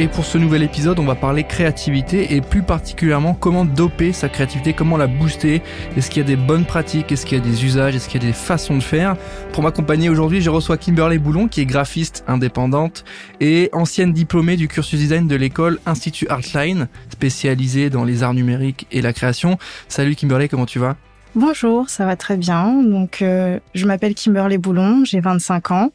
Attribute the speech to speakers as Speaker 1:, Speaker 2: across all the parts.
Speaker 1: Et pour ce nouvel épisode, on va parler créativité et plus particulièrement comment doper sa créativité, comment la booster. Est-ce qu'il y a des bonnes pratiques? Est-ce qu'il y a des usages? Est-ce qu'il y a des façons de faire? Pour m'accompagner aujourd'hui, je reçois Kimberley Boulon, qui est graphiste indépendante et ancienne diplômée du cursus design de l'école Institut Artline, spécialisée dans les arts numériques et la création. Salut Kimberley, comment tu vas?
Speaker 2: Bonjour, ça va très bien. Donc, euh, je m'appelle Kimberley Boulon, j'ai 25 ans.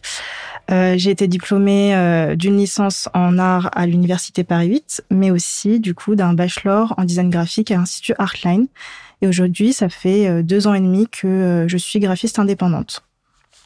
Speaker 2: Euh, j'ai été diplômée euh, d'une licence en art à l'université Paris 8, mais aussi du coup d'un bachelor en design graphique à l'Institut Artline. Et aujourd'hui, ça fait euh, deux ans et demi que je suis graphiste indépendante.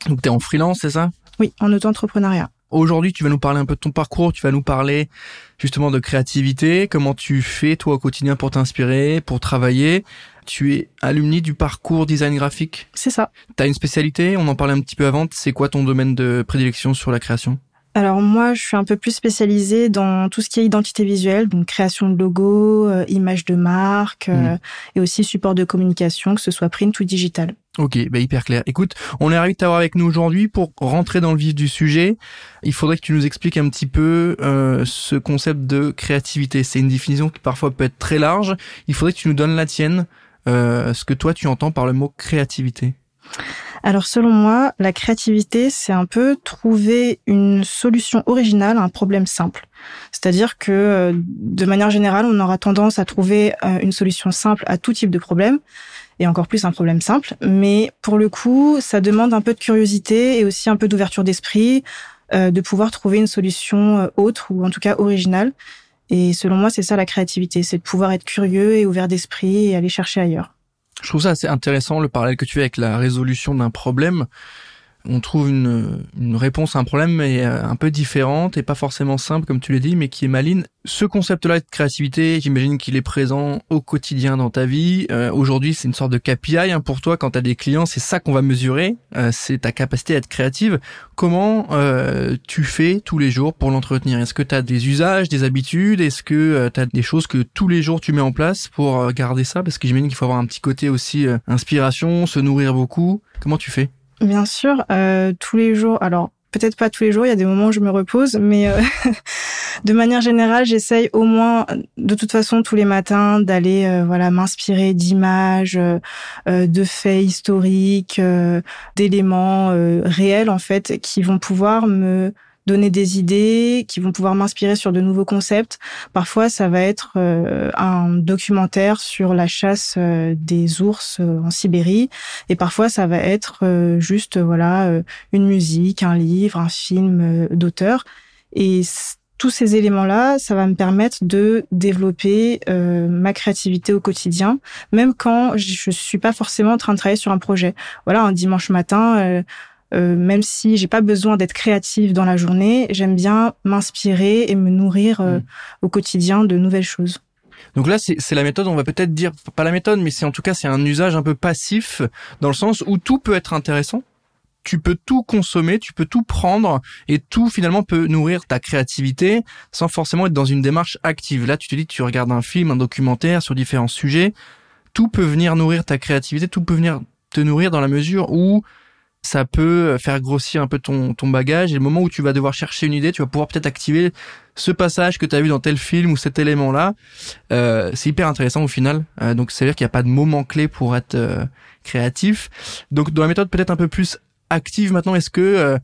Speaker 1: Donc, tu es en freelance, c'est ça?
Speaker 2: Oui, en auto-entrepreneuriat.
Speaker 1: Aujourd'hui, tu vas nous parler un peu de ton parcours, tu vas nous parler justement de créativité, comment tu fais toi au quotidien pour t'inspirer, pour travailler. Tu es alumni du parcours design graphique
Speaker 2: C'est ça.
Speaker 1: Tu as une spécialité, on en parlait un petit peu avant, c'est quoi ton domaine de prédilection sur la création?
Speaker 2: Alors moi, je suis un peu plus spécialisée dans tout ce qui est identité visuelle, donc création de logos, euh, images de marque, euh, mmh. et aussi support de communication, que ce soit print ou digital.
Speaker 1: Ok, bah hyper clair. Écoute, on est ravi de t'avoir avec nous aujourd'hui pour rentrer dans le vif du sujet. Il faudrait que tu nous expliques un petit peu euh, ce concept de créativité. C'est une définition qui parfois peut être très large. Il faudrait que tu nous donnes la tienne, ce que toi tu entends par le mot créativité.
Speaker 2: Alors selon moi, la créativité, c'est un peu trouver une solution originale à un problème simple. C'est-à-dire que euh, de manière générale, on aura tendance à trouver euh, une solution simple à tout type de problème et encore plus un problème simple. Mais pour le coup, ça demande un peu de curiosité et aussi un peu d'ouverture d'esprit, euh, de pouvoir trouver une solution autre ou en tout cas originale. Et selon moi, c'est ça la créativité, c'est de pouvoir être curieux et ouvert d'esprit et aller chercher ailleurs.
Speaker 1: Je trouve ça assez intéressant le parallèle que tu fais avec la résolution d'un problème on trouve une, une, réponse à un problème mais euh, un peu différente et pas forcément simple comme tu l'as dit mais qui est maline. Ce concept-là de créativité, j'imagine qu'il est présent au quotidien dans ta vie. Euh, aujourd'hui, c'est une sorte de KPI hein, pour toi quand tu as des clients, c'est ça qu'on va mesurer, euh, c'est ta capacité à être créative. Comment tu fais tous les jours pour l'entretenir? Est-ce que tu as des usages, des habitudes? Est-ce que tu as des choses que tous les jours tu mets en place pour garder ça? Parce que j'imagine qu'il faut avoir un petit côté aussi inspiration, se nourrir beaucoup. Comment tu fais?
Speaker 2: Bien sûr, euh, tous les jours. Alors peut-être pas tous les jours, il y a des moments où je me repose, mais euh, de manière générale, j'essaye au moins, de toute façon, tous les matins, d'aller euh, voilà m'inspirer d'images, de faits historiques, d'éléments réels en fait, qui vont pouvoir me donner des idées, qui vont pouvoir m'inspirer sur de nouveaux concepts. Parfois, ça va être euh, un documentaire sur la chasse euh, des ours euh, en Sibérie, et parfois ça va être juste voilà une musique, un livre, un film d'auteur. Et tous ces éléments-là, ça va me permettre de développer ma créativité au quotidien, même quand je suis pas forcément en train de travailler sur un projet. Voilà, un dimanche matin, euh, même si j'ai pas besoin d'être créative dans la journée, j'aime bien m'inspirer et me nourrir euh, mm. au quotidien de nouvelles choses.
Speaker 1: Donc là, c'est la méthode, on va peut-être dire, pas la méthode, mais c'est en tout cas, c'est un usage un peu passif, dans le sens où tout peut être intéressant. Tu peux tout consommer, tu peux tout prendre, et tout finalement peut nourrir ta créativité sans forcément être dans une démarche active. Là, tu te dis, tu regardes un film, un documentaire sur différents sujets, tout peut venir nourrir ta créativité, tout peut venir te nourrir dans la mesure où ça peut faire grossir un peu ton, ton bagage et le moment où tu vas devoir chercher une idée, tu vas pouvoir peut-être activer ce passage que tu as vu dans tel film ou cet élément-là. Euh, c'est hyper intéressant au final. Euh, donc, ça veut dire qu'il n'y a pas de moment clé pour être euh, créatif. Donc, dans la méthode peut-être un peu plus active maintenant, est-ce que euh,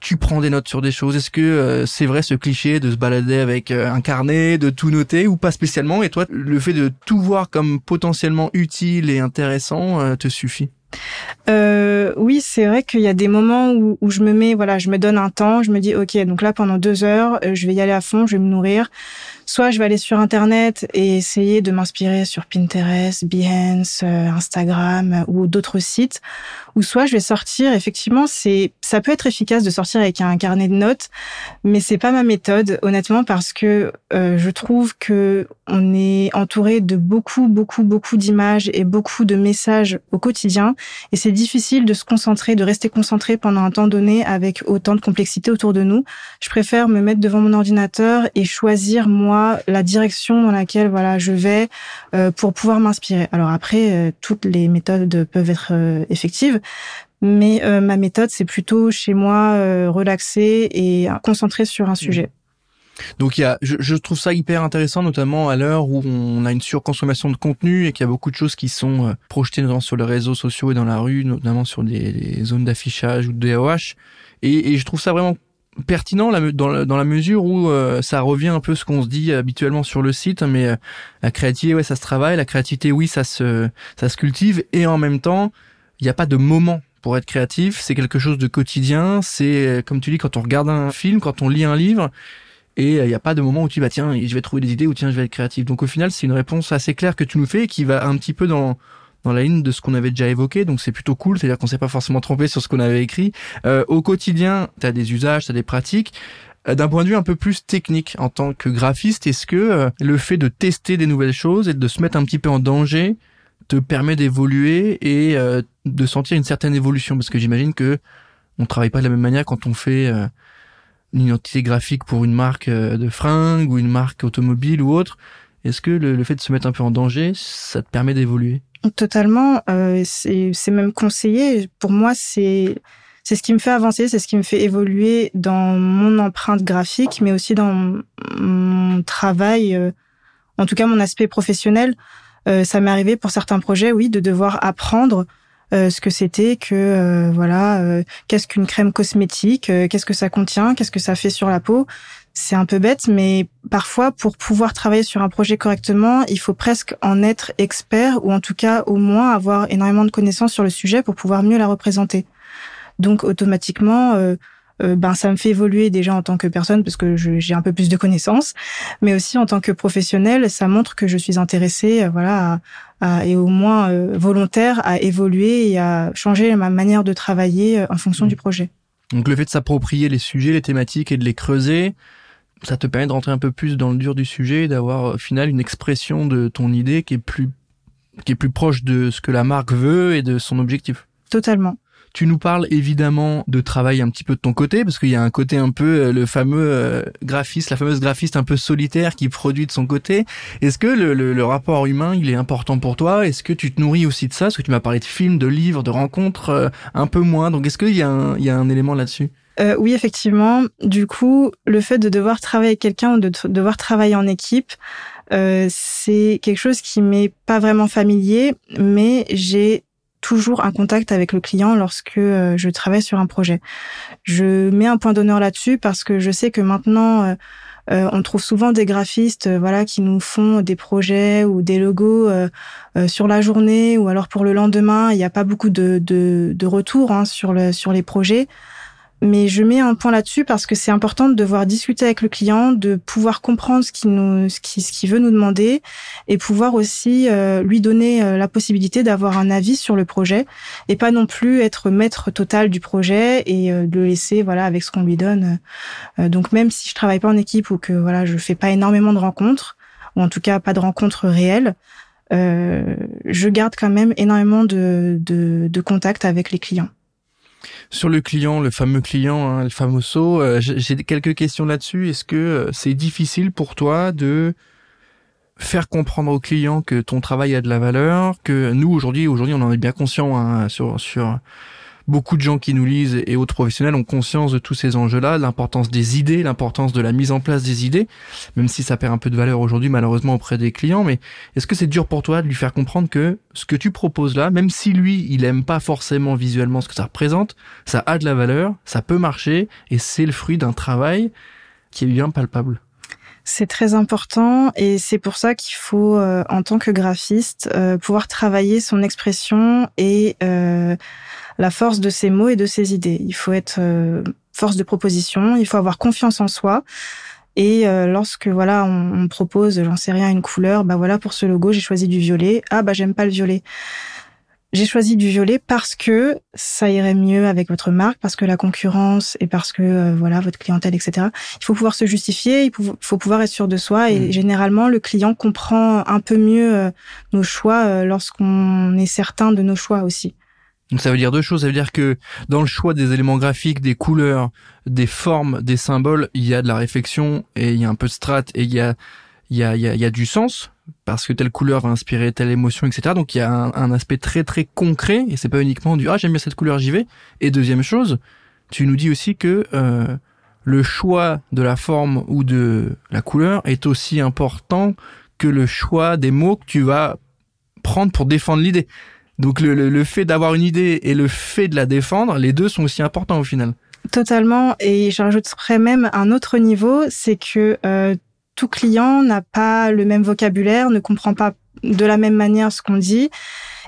Speaker 1: tu prends des notes sur des choses? Est-ce que c'est vrai ce cliché de se balader avec un carnet, de tout noter ou pas spécialement? Et toi, le fait de tout voir comme potentiellement utile et intéressant te suffit?
Speaker 2: Euh, oui, c'est vrai qu'il y a des moments où, où, je me mets, voilà, je me donne un temps, je me dis, ok, donc là pendant deux heures, euh, je vais y aller à fond, je vais me nourrir. Soit je vais aller sur Internet et essayer de m'inspirer sur Pinterest, Behance, euh, Instagram ou d'autres sites, ou soit je vais sortir. Effectivement, c'est ça peut être efficace de sortir avec un carnet de notes, mais c'est pas ma méthode, honnêtement, parce que euh, je trouve que on est entouré de beaucoup, beaucoup, beaucoup d'images et beaucoup de messages au quotidien, et c'est difficile de se concentrer, de rester concentré pendant un temps donné avec autant de complexité autour de nous. Je préfère me mettre devant mon ordinateur et choisir moi la direction dans laquelle voilà je vais euh, pour pouvoir m'inspirer. Alors après, euh, toutes les méthodes peuvent être euh, effectives, mais ma méthode c'est plutôt chez moi relaxer et concentrer sur un sujet.
Speaker 1: Donc il y a, je, trouve ça hyper intéressant, notamment à l'heure où on a une surconsommation de contenu et qu'il y a beaucoup de choses qui sont projetées notamment sur les réseaux sociaux et dans la rue, notamment sur des, zones d'affichage ou de DOH. Et, et, je trouve ça vraiment pertinent dans, la, mesure où euh, ça revient un peu ce qu'on se dit habituellement sur le site, mais euh, la créativité, ouais, ça se travaille, la créativité, oui, ça se, ça se cultive, et en même temps, il n'y a pas de moment pour être créatif, c'est quelque chose de quotidien, c'est, euh, comme tu dis, quand on regarde un film, quand on lit un livre, et il n'y a pas de moment où tu vas, tiens, je vais trouver des idées, ou tiens, je vais être créatif. Donc au final, c'est une réponse assez claire que tu nous fais, qui va un petit peu dans dans la ligne de ce qu'on avait déjà évoqué, donc c'est plutôt cool, c'est-à-dire qu'on s'est pas forcément trompé sur ce qu'on avait écrit. Euh, au quotidien, tu as des usages, tu as des pratiques. Euh, d'un point de vue un peu plus technique, en tant que graphiste, est-ce que euh, le fait de tester des nouvelles choses et de se mettre un petit peu en danger te permet d'évoluer et de sentir une certaine évolution? Parce que j'imagine que on travaille pas de la même manière quand on fait une identité graphique pour une marque de fringues ou une marque automobile ou autre. Est-ce que le, fait de se mettre un peu en danger, ça te permet d'évoluer?
Speaker 2: Totalement. Euh, c'est même conseillé. Pour moi, c'est c'est ce qui me fait avancer, c'est ce qui me fait évoluer dans mon empreinte graphique, mais aussi dans mon travail, euh, en tout cas mon aspect professionnel. Euh, ça m'est arrivé pour certains projets, oui, de devoir apprendre euh, ce que c'était que euh, voilà euh, qu'est-ce qu'une crème cosmétique qu'est-ce que ça contient qu'est-ce que ça fait sur la peau c'est un peu bête mais parfois pour pouvoir travailler sur un projet correctement il faut presque en être expert ou en tout cas au moins avoir énormément de connaissances sur le sujet pour pouvoir mieux la représenter donc automatiquement euh, ben ça me fait évoluer déjà en tant que personne parce que j'ai un peu plus de connaissances, mais aussi en tant que professionnel, ça montre que je suis intéressée, euh, voilà, à, et au moins euh, volontaire à évoluer et à changer ma manière de travailler en fonction mmh. du projet.
Speaker 1: Donc le fait de s'approprier les sujets, les thématiques et de les creuser, ça te permet de rentrer un peu plus dans le dur du sujet et d'avoir au final une expression de ton idée qui est plus qui est plus proche de ce que la marque veut et de son objectif.
Speaker 2: Totalement.
Speaker 1: Tu nous parles évidemment de travail un petit peu de ton côté, parce qu'il y a un côté un peu euh, le fameux euh, graphiste, la fameuse graphiste un peu solitaire qui produit de son côté. Est-ce que le, le, rapport humain, il est important pour toi? Est-ce que tu te nourris aussi de ça? Parce que tu m'as parlé de films, de livres, de rencontres, euh, un peu moins. Donc est-ce qu'il y, a un, il y a un élément là-dessus?
Speaker 2: Euh, oui, effectivement. Du coup, le fait de devoir travailler avec quelqu'un ou de devoir travailler en équipe, euh, c'est quelque chose qui m'est pas vraiment familier, mais j'ai toujours un contact avec le client lorsque euh, je travaille sur un projet. Je mets un point d'honneur là-dessus parce que je sais que maintenant euh, euh, on trouve souvent des graphistes voilà qui nous font des projets ou des logos sur la journée ou alors pour le lendemain, il n'y a pas beaucoup de de, de retours hein, sur le sur les projets. Mais je mets un point là-dessus parce que c'est important de devoir discuter avec le client, de pouvoir comprendre ce qu'il nous, ce qu'il, ce qu'il veut nous demander, et pouvoir aussi euh, lui donner euh, la possibilité d'avoir un avis sur le projet, et pas non plus être maître total du projet et euh, de le laisser voilà avec ce qu'on lui donne. donc même si je travaille pas en équipe ou que voilà je fais pas énormément de rencontres, ou en tout cas pas de rencontres réelles, je garde quand même énormément de, de, de contacts avec les clients.
Speaker 1: Sur le client, le fameux client, hein, le famoso, euh, j'ai quelques questions là-dessus. Est-ce que euh, c'est difficile pour toi de faire comprendre au client que ton travail a de la valeur, que nous aujourd'hui, aujourd'hui, on en est bien conscient hein, sur sur beaucoup de gens qui nous lisent et autres professionnels ont conscience de tous ces enjeux-là, l'importance des idées, l'importance de la mise en place des idées, même si ça perd un peu de valeur aujourd'hui malheureusement auprès des clients. Mais est-ce que c'est dur pour toi de lui faire comprendre que ce que tu proposes là, même si lui il aime pas forcément visuellement ce que ça représente, ça a de la valeur, ça peut marcher et c'est le fruit d'un travail qui est bien palpable?
Speaker 2: C'est très important et c'est pour ça qu'il faut, euh, en tant que graphiste, euh, pouvoir travailler son expression et euh, la force de ses mots et de ses idées. Il faut être force de proposition, il faut avoir confiance en soi Et lorsque voilà, on, on propose, j'en sais rien, une couleur, bah voilà, pour ce logo, j'ai choisi du violet. Ah bah j'aime pas le violet. J'ai choisi du violet parce que ça irait mieux avec votre marque, parce que la concurrence et parce que euh, voilà votre clientèle, etc. Il faut pouvoir se justifier, il faut pouvoir être sûr de soi et mm. généralement le client comprend un peu mieux euh, nos choix euh, lorsqu'on est certain de nos choix aussi.
Speaker 1: Donc ça veut dire deux choses. Ça veut dire que dans le choix des éléments graphiques, des couleurs, des formes, des symboles, il y a de la réflexion et il y a un peu de strat et il y a il y a, il y a, il y a du sens parce que telle couleur va inspirer telle émotion, etc. Donc il y a un, aspect très très concret et c'est pas uniquement du ah j'aime bien cette couleur, j'y vais. Et deuxième chose, tu nous dis aussi que euh, le choix de la forme ou de la couleur est aussi important que le choix des mots que tu vas prendre pour défendre l'idée. Donc le, le, fait d'avoir une idée et le fait de la défendre, les deux sont aussi importants au final.
Speaker 2: Totalement. Et je rajouterais même un autre niveau, c'est que euh, tout client n'a pas le même vocabulaire, ne comprend pas de la même manière ce qu'on dit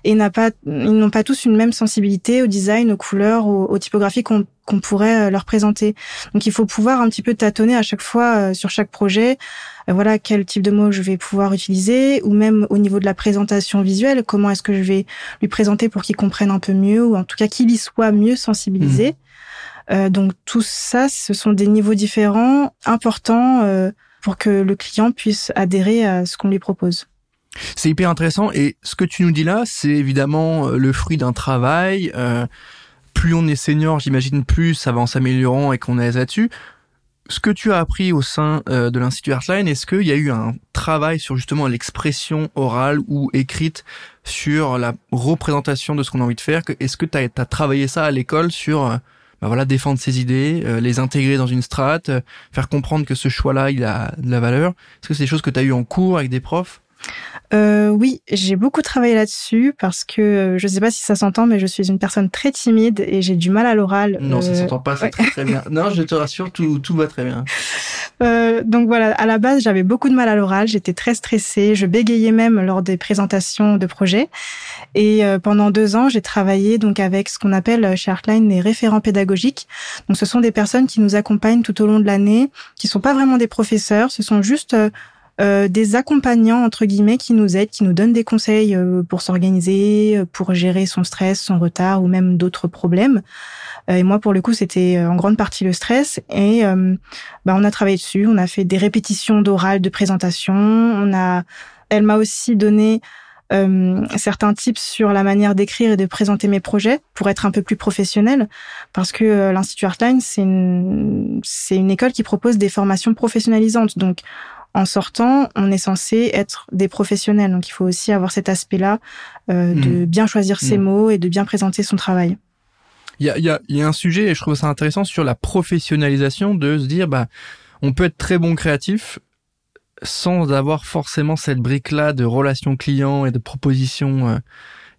Speaker 2: et n'a pas, ils n'ont pas tous une même sensibilité au design, aux couleurs, aux, typographies qu'on pourrait euh, leur présenter. Donc il faut pouvoir un petit peu tâtonner à chaque fois euh, sur chaque projet. Euh, voilà quel type de mots je vais pouvoir utiliser, ou même au niveau de la présentation visuelle, comment est-ce que je vais lui présenter pour qu'il comprenne un peu mieux, ou en tout cas qu'il y soit mieux sensibilisé. Mmh. donc tout ça, ce sont des niveaux différents, importants pour que le client puisse adhérer à ce qu'on lui propose.
Speaker 1: C'est hyper intéressant et ce que tu nous dis là, c'est évidemment euh, le fruit d'un travail. Euh, plus on est senior, j'imagine, plus ça va en s'améliorant et qu'on est là-dessus. Ce que tu as appris au sein euh, de l'Institut Artline, est-ce qu'il y a eu un travail sur justement l'expression orale ou écrite sur la représentation de ce qu'on a envie de faire? Est-ce que tu as, travaillé ça à l'école sur bah voilà, défendre ses idées, les intégrer dans une strate, faire comprendre que ce choix-là, il a de la valeur? Est-ce que c'est des choses que tu as eu en cours avec des profs?
Speaker 2: Euh, oui, j'ai beaucoup travaillé là-dessus parce que euh, je ne sais pas si ça s'entend, mais je suis une personne très timide et j'ai du mal à l'oral.
Speaker 1: Non, ça s'entend pas, c'est très, très bien. Non, je te rassure, tout, tout va très bien.
Speaker 2: Euh, donc voilà, à la base, j'avais beaucoup de mal à l'oral, j'étais très stressée, je bégayais même lors des présentations de projets. Et pendant deux ans, j'ai travaillé donc avec ce qu'on appelle chez Artline les référents pédagogiques. Donc ce sont des personnes qui nous accompagnent tout au long de l'année, qui sont pas vraiment des professeurs, ce sont juste euh, des accompagnants entre guillemets qui nous aident, qui nous donnent des conseils euh, pour s'organiser, euh, pour gérer son stress, son retard ou même d'autres problèmes. et moi, pour le coup, c'était en grande partie le stress. Et bah, on a travaillé dessus. On a fait des répétitions d'oral, de présentation. On a, elle m'a aussi donné certains tips sur la manière d'écrire et de présenter mes projets pour être un peu plus professionnel parce que l'Institut Artline c'est une c'est une école qui propose des formations professionnalisantes donc en sortant, on est censé être des professionnels. Donc il faut aussi avoir cet aspect-là euh, de mmh. bien choisir ses mmh. mots et de bien présenter son travail.
Speaker 1: Il y a, y, a, y a un sujet, et je trouve ça intéressant, sur la professionnalisation de se dire, bah, on peut être très bon créatif sans avoir forcément cette brique-là de relation client et de proposition euh,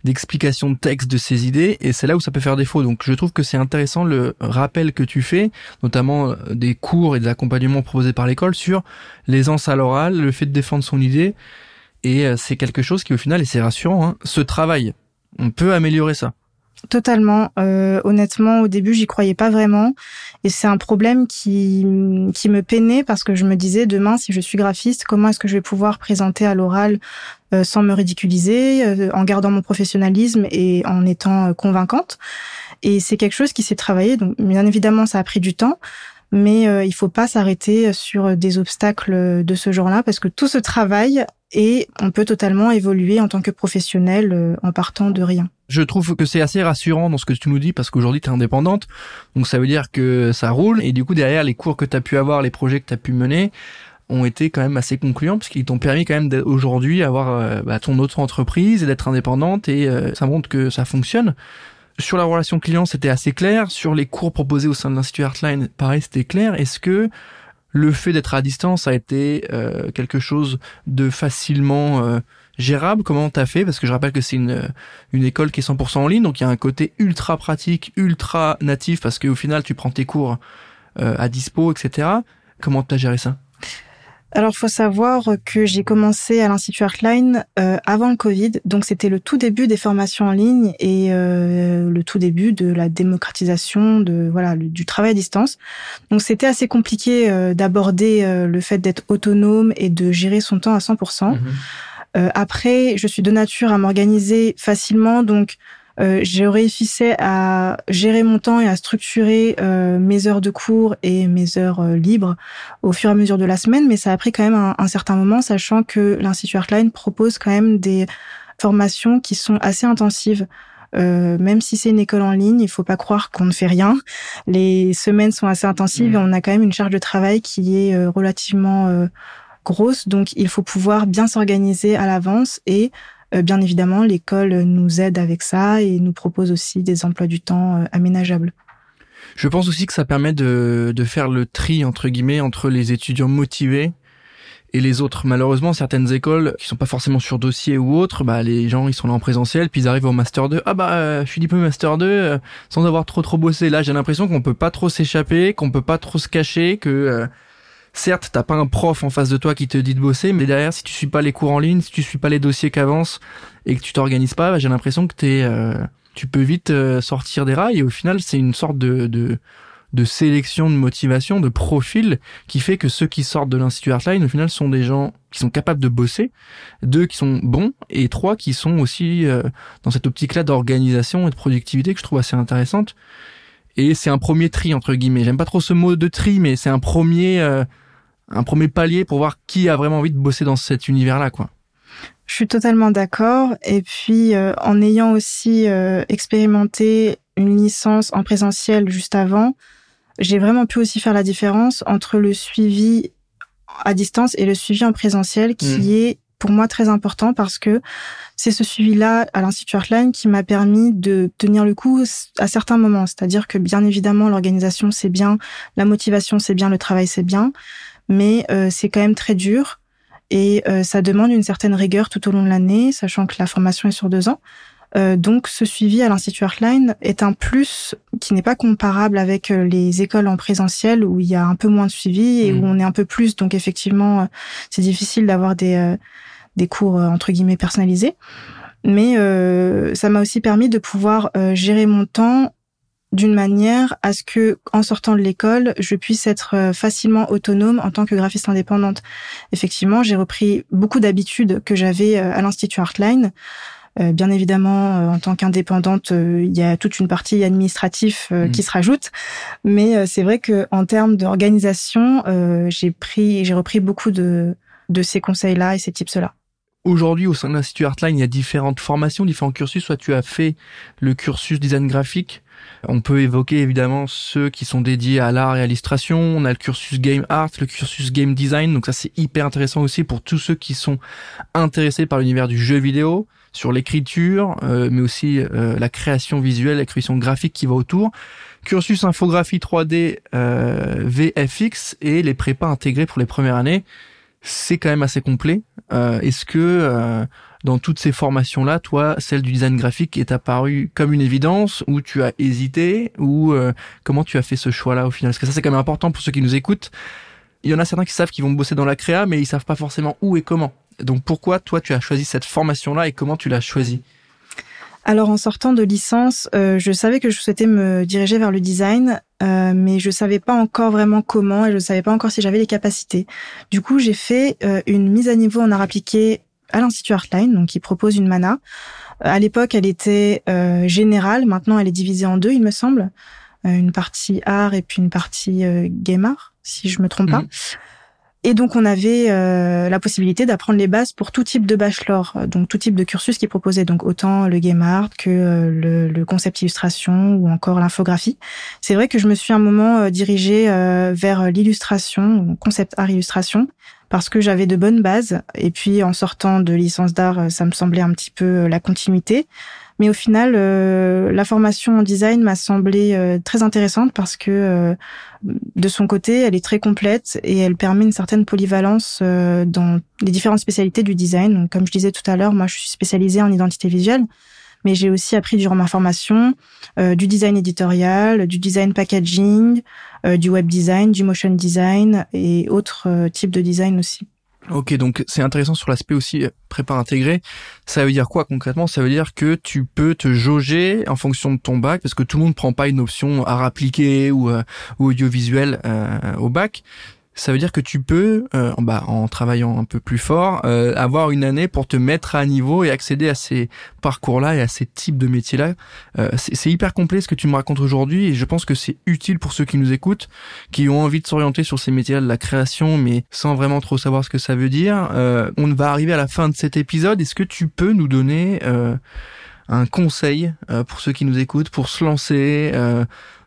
Speaker 1: d'explication de texte de ces idées et c'est là où ça peut faire défaut. Donc je trouve que c'est intéressant le rappel que tu fais, notamment euh, des cours et des accompagnements proposés par l'école sur l'aisance à l'oral, le fait de défendre son idée et euh, c'est quelque chose qui au final et c'est rassurant, hein, se travaille. On peut améliorer ça.
Speaker 2: Totalement. Euh, honnêtement, au début, j'y croyais pas vraiment, et c'est un problème qui qui me peinait parce que je me disais demain, si je suis graphiste, comment est-ce que je vais pouvoir présenter à l'oral euh, sans me ridiculiser, euh, en gardant mon professionnalisme et en étant euh, convaincante? Et c'est quelque chose qui s'est travaillé. Donc, bien évidemment, ça a pris du temps mais euh, il faut pas s'arrêter sur des obstacles de ce genre-là parce que tout se travaille et on peut totalement évoluer en tant que professionnel euh, en partant de rien.
Speaker 1: Je trouve que c'est assez rassurant dans ce que tu nous dis parce qu'aujourd'hui tu es indépendante, donc ça veut dire que ça roule et du coup derrière les cours que tu as pu avoir, les projets que tu as pu mener ont été quand même assez concluants parce qu'ils t'ont permis quand même d'aujourd'hui d'avoir euh, bah, ton autre entreprise et d'être indépendante et euh, ça montre que ça fonctionne. Sur la relation client, c'était assez clair. Sur les cours proposés au sein de l'Institut Artline, pareil, c'était clair. Est-ce que le fait d'être à distance a été euh, quelque chose de facilement euh, gérable. Comment t'as fait? Parce que je rappelle que c'est une, une école qui est 100% en ligne, donc il y a un côté ultra pratique, ultra natif, parce qu'au final, tu prends tes cours euh, à dispo, etc. Comment t'as géré ça?
Speaker 2: Alors, faut savoir que j'ai commencé à l'Institut Artline euh, avant le Covid, donc c'était le tout début des formations en ligne et euh, le tout début de la démocratisation de voilà du travail à distance. Donc, c'était assez compliqué euh, d'aborder le fait d'être autonome et de gérer son temps à 100%. Mhm. après, je suis de nature à m'organiser facilement, donc euh, j'ai réussi à gérer mon temps et à structurer euh, mes heures de cours et mes heures euh, libres au fur et à mesure de la semaine, mais ça a pris quand même un, un certain moment, sachant que l'Institut Artline propose quand même des formations qui sont assez intensives. Euh, même si c'est une école en ligne, il faut pas croire qu'on ne fait rien. Les semaines sont assez intensives et on a quand même une charge de travail qui est relativement grosse, donc il faut pouvoir bien s'organiser à l'avance et euh, bien évidemment, l'école nous aide avec ça et nous propose aussi des emplois du temps euh, aménageables.
Speaker 1: Je pense aussi que ça permet de, de faire le tri entre guillemets entre les étudiants motivés et les autres. Malheureusement, certaines écoles qui sont pas forcément sur dossier ou autre, bah les gens ils sont là en présentiel, puis ils arrivent au master 2. Ah bah euh, je suis diplômé master 2 sans avoir trop trop bossé. Là, j'ai l'impression qu'on peut pas trop s'échapper, qu'on peut pas trop se cacher, que certes, t'as pas un prof en face de toi qui te dit de bosser, mais derrière, si tu suis pas les cours en ligne, si tu suis pas les dossiers qu'avance et que tu t'organises pas, bah, j'ai l'impression que t'es, euh, tu peux vite euh, sortir des rails. Et au final, c'est une sorte de, de, de sélection de motivation, de profil qui fait que ceux qui sortent de l'Institut Artline, au final, sont des gens qui sont capables de bosser, deux qui sont bons et trois qui sont aussi euh, dans cette optique-là d'organisation et de productivité que je trouve assez intéressante. Et c'est un premier tri entre guillemets. J'aime pas trop ce mot de tri, mais c'est un premier un premier palier pour voir qui a vraiment envie de bosser dans cet univers-là, quoi.
Speaker 2: Je suis totalement d'accord. Et puis, euh, en ayant aussi euh, expérimenté une licence en présentiel juste avant, j'ai vraiment pu aussi faire la différence entre le suivi à distance et le suivi en présentiel, qui mmh. est pour moi très important parce que c'est ce suivi-là à l'Institut Artline qui m'a permis de tenir le coup à certains moments. C'est-à-dire que bien évidemment, l'organisation c'est bien, la motivation c'est bien, le travail c'est bien, mais euh, c'est quand même très dur et euh, ça demande une certaine rigueur tout au long de l'année, sachant que la formation est sur deux ans. Euh, donc ce suivi à l'Institut Artline est un plus qui n'est pas comparable avec les écoles en présentiel où il y a un peu moins de suivi et où mmh. on est un peu plus. Donc effectivement, c'est difficile d'avoir des, des cours entre guillemets personnalisés. Mais ça m'a aussi permis de pouvoir gérer mon temps d'une manière à ce que, en sortant de l'école, je puisse être euh, facilement autonome en tant que graphiste indépendante. Effectivement, j'ai repris beaucoup d'habitudes que j'avais euh, à l'Institut Artline. Euh, bien évidemment, en tant qu'indépendante, il y a toute une partie administrative mmh. qui se rajoute, mais c'est vrai que en termes d'organisation, j'ai pris, j'ai repris beaucoup de de ces conseils-là et ces tips-là.
Speaker 1: Aujourd'hui, au sein de l'Institut Artline, il y a différentes formations, différents cursus. Soit tu as fait le cursus design graphique, on peut évoquer évidemment ceux qui sont dédiés à l'art et à l'illustration. On a le cursus game art, le cursus game design. Donc ça c'est hyper intéressant aussi pour tous ceux qui sont intéressés par l'univers du jeu vidéo, sur l'écriture, euh, mais aussi euh, la création visuelle, la création graphique qui va autour. Cursus infographie 3D, euh, VFX et les prépas intégrés pour les premières années. C'est quand même assez complet. Est-ce que dans toutes ces formations-là, toi, celle du design graphique est apparue comme une évidence ou tu as hésité ou euh, comment tu as fait ce choix-là au final? Parce que ça, c'est quand même important pour ceux qui nous écoutent. Il y en a certains qui savent qu'ils vont bosser dans la créa, mais ils savent pas forcément où et comment. Donc pourquoi toi, tu as choisi cette formation-là et comment tu l'as choisie?
Speaker 2: Alors en sortant de licence, euh, je savais que je souhaitais me diriger vers le design, euh, mais je savais pas encore vraiment comment et je savais pas encore si j'avais les capacités. Du coup, j'ai fait une mise à niveau en art appliqué à l'Institut Artline, donc qui propose une mana. Euh, à l'époque, elle était euh, générale. Maintenant, elle est divisée en deux, il me semble. Euh, une partie art et puis une partie game art, si je me trompe pas. Et donc, on avait la possibilité d'apprendre les bases pour tout type de bachelor, donc tout type de cursus qui proposait, donc autant le game art que le, le concept illustration ou encore l'infographie. C'est vrai que je me suis un moment dirigée vers l'illustration, concept art illustration, parce que j'avais de bonnes bases. Et puis en sortant de licence d'art, euh, ça me semblait un petit peu euh, la continuité. Mais au final, euh, la formation en design m'a semblé très intéressante parce que de son côté, elle est très complète et elle permet une certaine polyvalence dans les différentes spécialités du design. Donc, comme je disais tout à l'heure, moi, je suis spécialisée en identité visuelle. mais j'ai aussi appris durant ma formation euh, du design éditorial, du design packaging, euh, du web design, du motion design et autres euh, types de design aussi.
Speaker 1: Ok, donc c'est intéressant sur l'aspect aussi prépa intégré. Ça veut dire quoi concrètement? Ça veut dire que tu peux te jauger en fonction de ton bac, parce que tout le monde prend pas une option à appliqué ou, ou audiovisuel au bac ça veut dire que tu peux, euh, bah, en travaillant un peu plus fort, euh, avoir une année pour te mettre à niveau et accéder à ces parcours-là et à ces types de métiers-là. Euh, c'est hyper complet ce que tu me racontes aujourd'hui et je pense que c'est utile pour ceux qui nous écoutent, qui ont envie de s'orienter sur ces métiers-là de la création, mais sans vraiment trop savoir ce que ça veut dire. on va arriver à la fin de cet épisode. Est-ce que tu peux nous donner un conseil pour ceux qui nous écoutent pour se lancer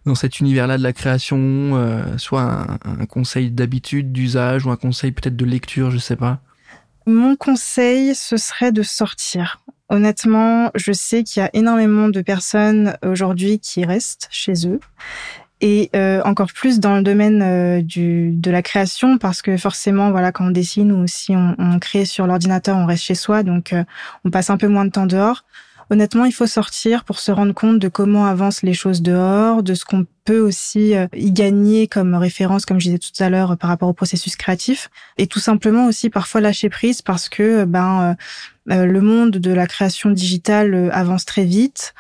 Speaker 1: dans cet univers-là de la création, euh, soit un, conseil d'habitude, d'usage ou un conseil peut-être de lecture, je sais pas.
Speaker 2: Mon conseil, ce serait de sortir. Honnêtement, je sais qu'il y a énormément de personnes aujourd'hui qui restent chez eux. Et euh, encore plus dans le domaine euh, du, de la création parce que forcément voilà quand on dessine ou si on, on crée sur l'ordinateur on reste chez soi. Donc on passe un peu moins de temps dehors honnêtement, il faut sortir pour se rendre compte de comment avancent les choses dehors, de ce qu'on peut aussi euh, y gagner comme référence, comme je disais tout à l'heure, par rapport au processus créatif, et tout simplement aussi parfois lâcher prise parce que euh, ben euh, le monde de la création digitale avance très vite.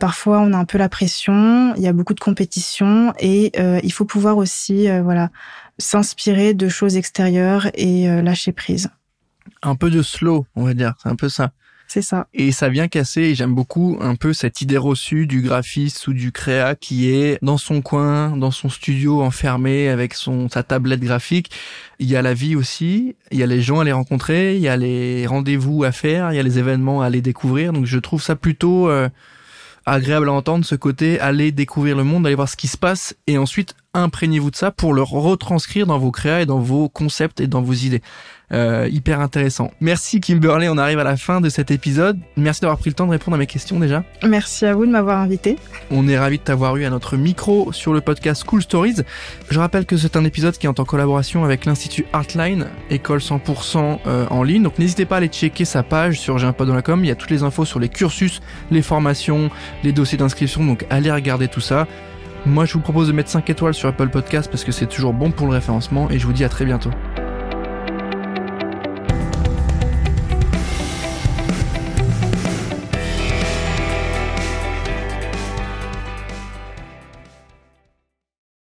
Speaker 2: parfois, on a un peu la pression, il y a beaucoup de compétition et il faut pouvoir aussi, voilà, s'inspirer de choses extérieures et lâcher prise.
Speaker 1: Un peu de slow, on va dire, c'est un peu ça.
Speaker 2: C'est ça.
Speaker 1: Et ça vient casser, j'aime beaucoup un peu cette idée reçue du graphiste ou du créa qui est dans son coin, dans son studio enfermé avec son sa tablette graphique. Il y a la vie aussi, il y a les gens à les rencontrer, il y a les rendez-vous à faire, il y a les événements à aller découvrir. Donc je trouve ça plutôt euh, agréable à entendre ce côté aller découvrir le monde, aller voir ce qui se passe et ensuite imprégnez-vous de ça pour le retranscrire dans vos créas et dans vos concepts et dans vos idées. Euh, hyper intéressant. Merci Kimberley, on arrive à la fin de cet épisode. Merci d'avoir pris le temps de répondre à mes questions déjà.
Speaker 2: Merci à vous de m'avoir invité.
Speaker 1: On est ravi de t'avoir eu à notre micro sur le podcast Cool Stories. Je rappelle que c'est un épisode qui est en collaboration avec l'Institut Artline, école 100% euh, en ligne. Donc n'hésitez pas à aller checker sa page sur com. Il y a toutes les infos sur les cursus, les formations, les dossiers d'inscription. Donc allez regarder tout ça. Moi, je vous propose de mettre 5 étoiles sur Apple Podcast parce que c'est toujours bon pour le référencement et je vous dis à très bientôt.